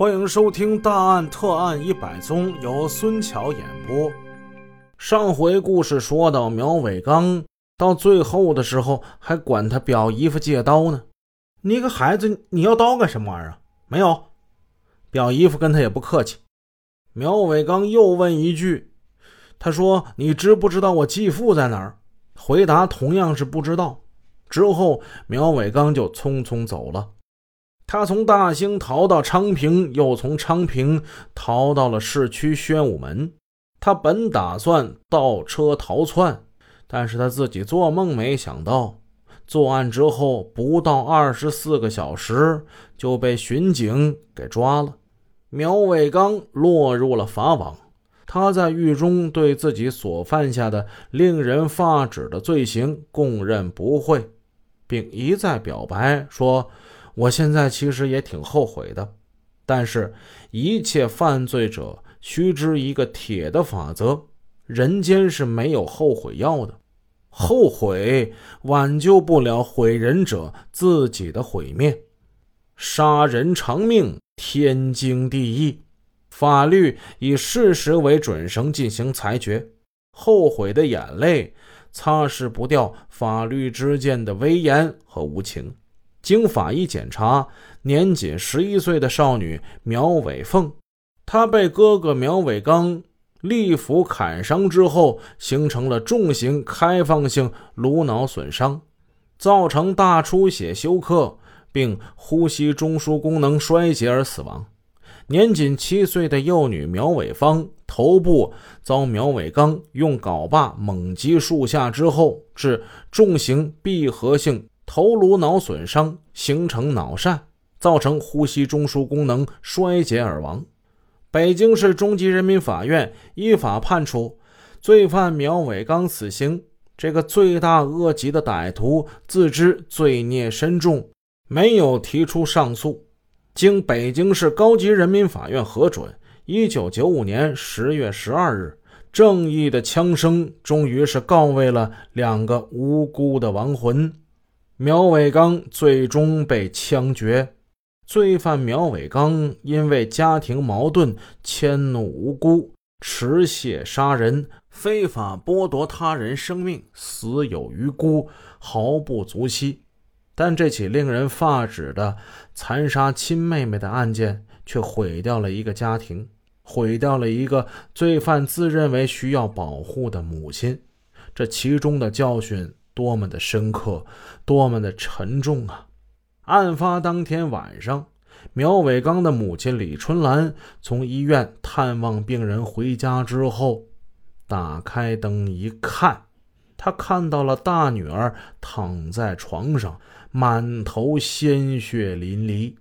欢迎收听《大案特案一百宗》，由孙桥演播。上回故事说到，苗伟刚到最后的时候还管他表姨夫借刀呢。你个孩子，你要刀干什么玩意儿？没有。表姨夫跟他也不客气。苗伟刚又问一句：“他说你知不知道我继父在哪儿？”回答同样是不知道。之后，苗伟刚就匆匆走了。他从大兴逃到昌平，又从昌平逃到了市区宣武门。他本打算倒车逃窜，但是他自己做梦没想到，作案之后不到二十四个小时就被巡警给抓了。苗伟刚落入了法网。他在狱中对自己所犯下的令人发指的罪行供认不讳，并一再表白说。我现在其实也挺后悔的，但是，一切犯罪者须知一个铁的法则：人间是没有后悔药的，后悔挽救不了毁人者自己的毁灭。杀人偿命，天经地义，法律以事实为准绳进行裁决。后悔的眼泪擦拭不掉法律之间的威严和无情。经法医检查，年仅十一岁的少女苗伟凤，她被哥哥苗伟刚利斧砍伤之后，形成了重型开放性颅脑损伤，造成大出血休克，并呼吸中枢功能衰竭而死亡。年仅七岁的幼女苗伟芳，头部遭苗伟刚用镐把猛击数下之后，致重型闭合性。头颅脑损伤，形成脑疝，造成呼吸中枢功能衰竭而亡。北京市中级人民法院依法判处罪犯苗伟刚死刑。这个罪大恶极的歹徒自知罪孽深重，没有提出上诉。经北京市高级人民法院核准，一九九五年十月十二日，正义的枪声终于是告慰了两个无辜的亡魂。苗伟刚最终被枪决。罪犯苗伟刚因为家庭矛盾迁怒无辜，持械杀人，非法剥夺他人生命，死有余辜，毫不足惜。但这起令人发指的残杀亲妹妹的案件，却毁掉了一个家庭，毁掉了一个罪犯自认为需要保护的母亲。这其中的教训。多么的深刻，多么的沉重啊！案发当天晚上，苗伟刚的母亲李春兰从医院探望病人回家之后，打开灯一看，她看到了大女儿躺在床上，满头鲜血淋漓，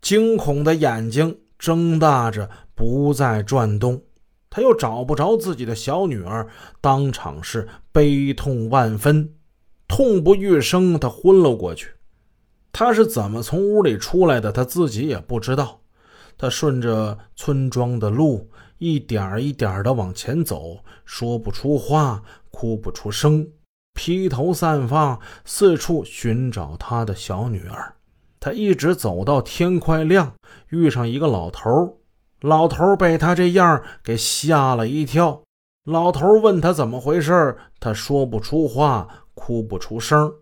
惊恐的眼睛睁大着，不再转动。他又找不着自己的小女儿，当场是悲痛万分。痛不欲生，他昏了过去。他是怎么从屋里出来的？他自己也不知道。他顺着村庄的路，一点一点的往前走，说不出话，哭不出声，披头散发，四处寻找他的小女儿。他一直走到天快亮，遇上一个老头。老头被他这样给吓了一跳。老头问他怎么回事，他说不出话。哭不出声，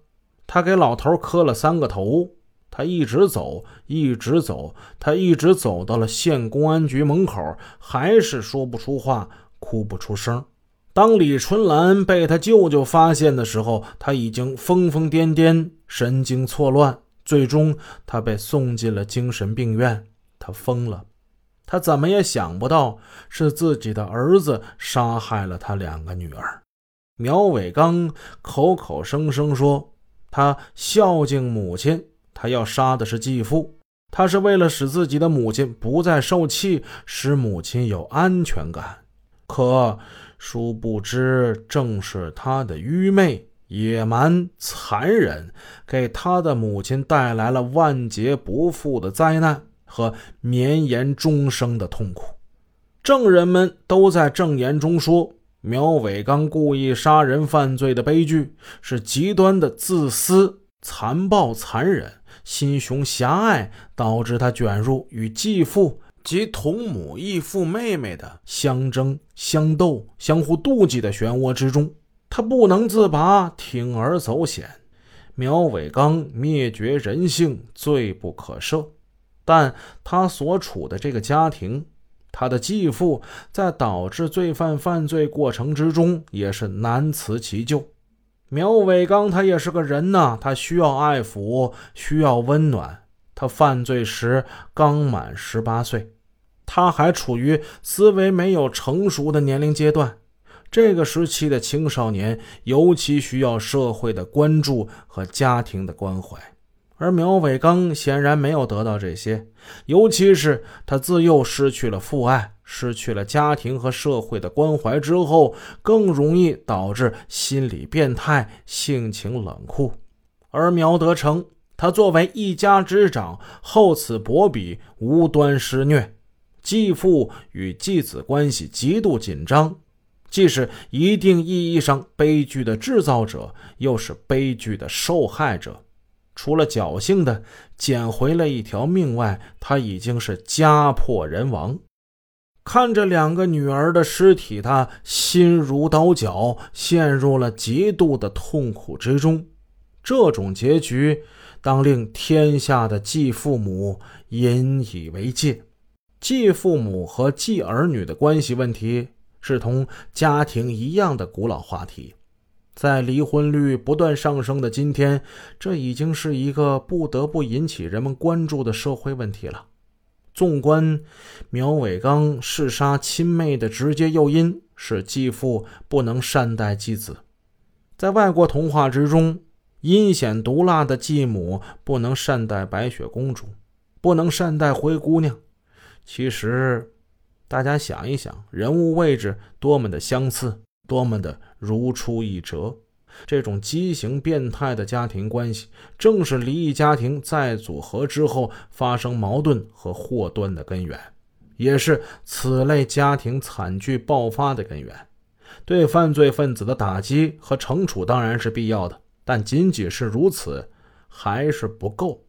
他给老头磕了三个头。他一直走，一直走，他一直走到了县公安局门口，还是说不出话，哭不出声。当李春兰被他舅舅发现的时候，他已经疯疯癫癫，神经错乱。最终，他被送进了精神病院。他疯了，他怎么也想不到是自己的儿子杀害了他两个女儿。苗伟刚口口声声说他孝敬母亲，他要杀的是继父，他是为了使自己的母亲不再受气，使母亲有安全感。可殊不知，正是他的愚昧、野蛮、残忍，给他的母亲带来了万劫不复的灾难和绵延终生的痛苦。证人们都在证言中说。苗伟刚故意杀人犯罪的悲剧是极端的自私、残暴、残忍，心胸狭隘，导致他卷入与继父及同母异父妹妹的相争、相斗、相互妒忌的漩涡之中，他不能自拔，铤而走险。苗伟刚灭绝人性，罪不可赦。但他所处的这个家庭，他的继父在导致罪犯犯罪过程之中也是难辞其咎。苗伟刚他也是个人呐，他需要爱抚，需要温暖。他犯罪时刚满十八岁，他还处于思维没有成熟的年龄阶段。这个时期的青少年尤其需要社会的关注和家庭的关怀，而苗伟刚显然没有得到这些。尤其是他自幼失去了父爱，失去了家庭和社会的关怀之后，更容易导致心理变态、性情冷酷。而苗德成。他作为一家之长，厚此薄彼，无端施虐，继父与继子关系极度紧张，既是一定意义上悲剧的制造者，又是悲剧的受害者。除了侥幸的捡回了一条命外，他已经是家破人亡。看着两个女儿的尸体，他心如刀绞，陷入了极度的痛苦之中。这种结局。当令天下的继父母引以为戒。继父母和继儿女的关系问题是同家庭一样的古老话题，在离婚率不断上升的今天，这已经是一个不得不引起人们关注的社会问题了。纵观苗伟刚弑杀亲妹的直接诱因是继父不能善待继子，在外国童话之中。阴险毒辣的继母不能善待白雪公主，不能善待灰姑娘。其实，大家想一想，人物位置多么的相似，多么的如出一辙。这种畸形变态的家庭关系，正是离异家庭再组合之后发生矛盾和祸端的根源，也是此类家庭惨剧爆发的根源。对犯罪分子的打击和惩处当然是必要的。但仅仅是如此还是不够，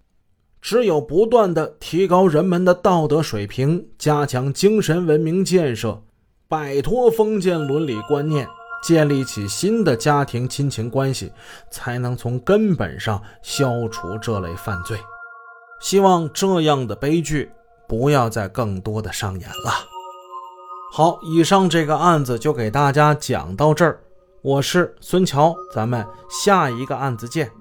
只有不断的提高人们的道德水平，加强精神文明建设，摆脱封建伦理观念，建立起新的家庭亲情关系，才能从根本上消除这类犯罪。希望这样的悲剧不要再更多的上演了。好，以上这个案子就给大家讲到这儿。我是孙桥，咱们下一个案子见。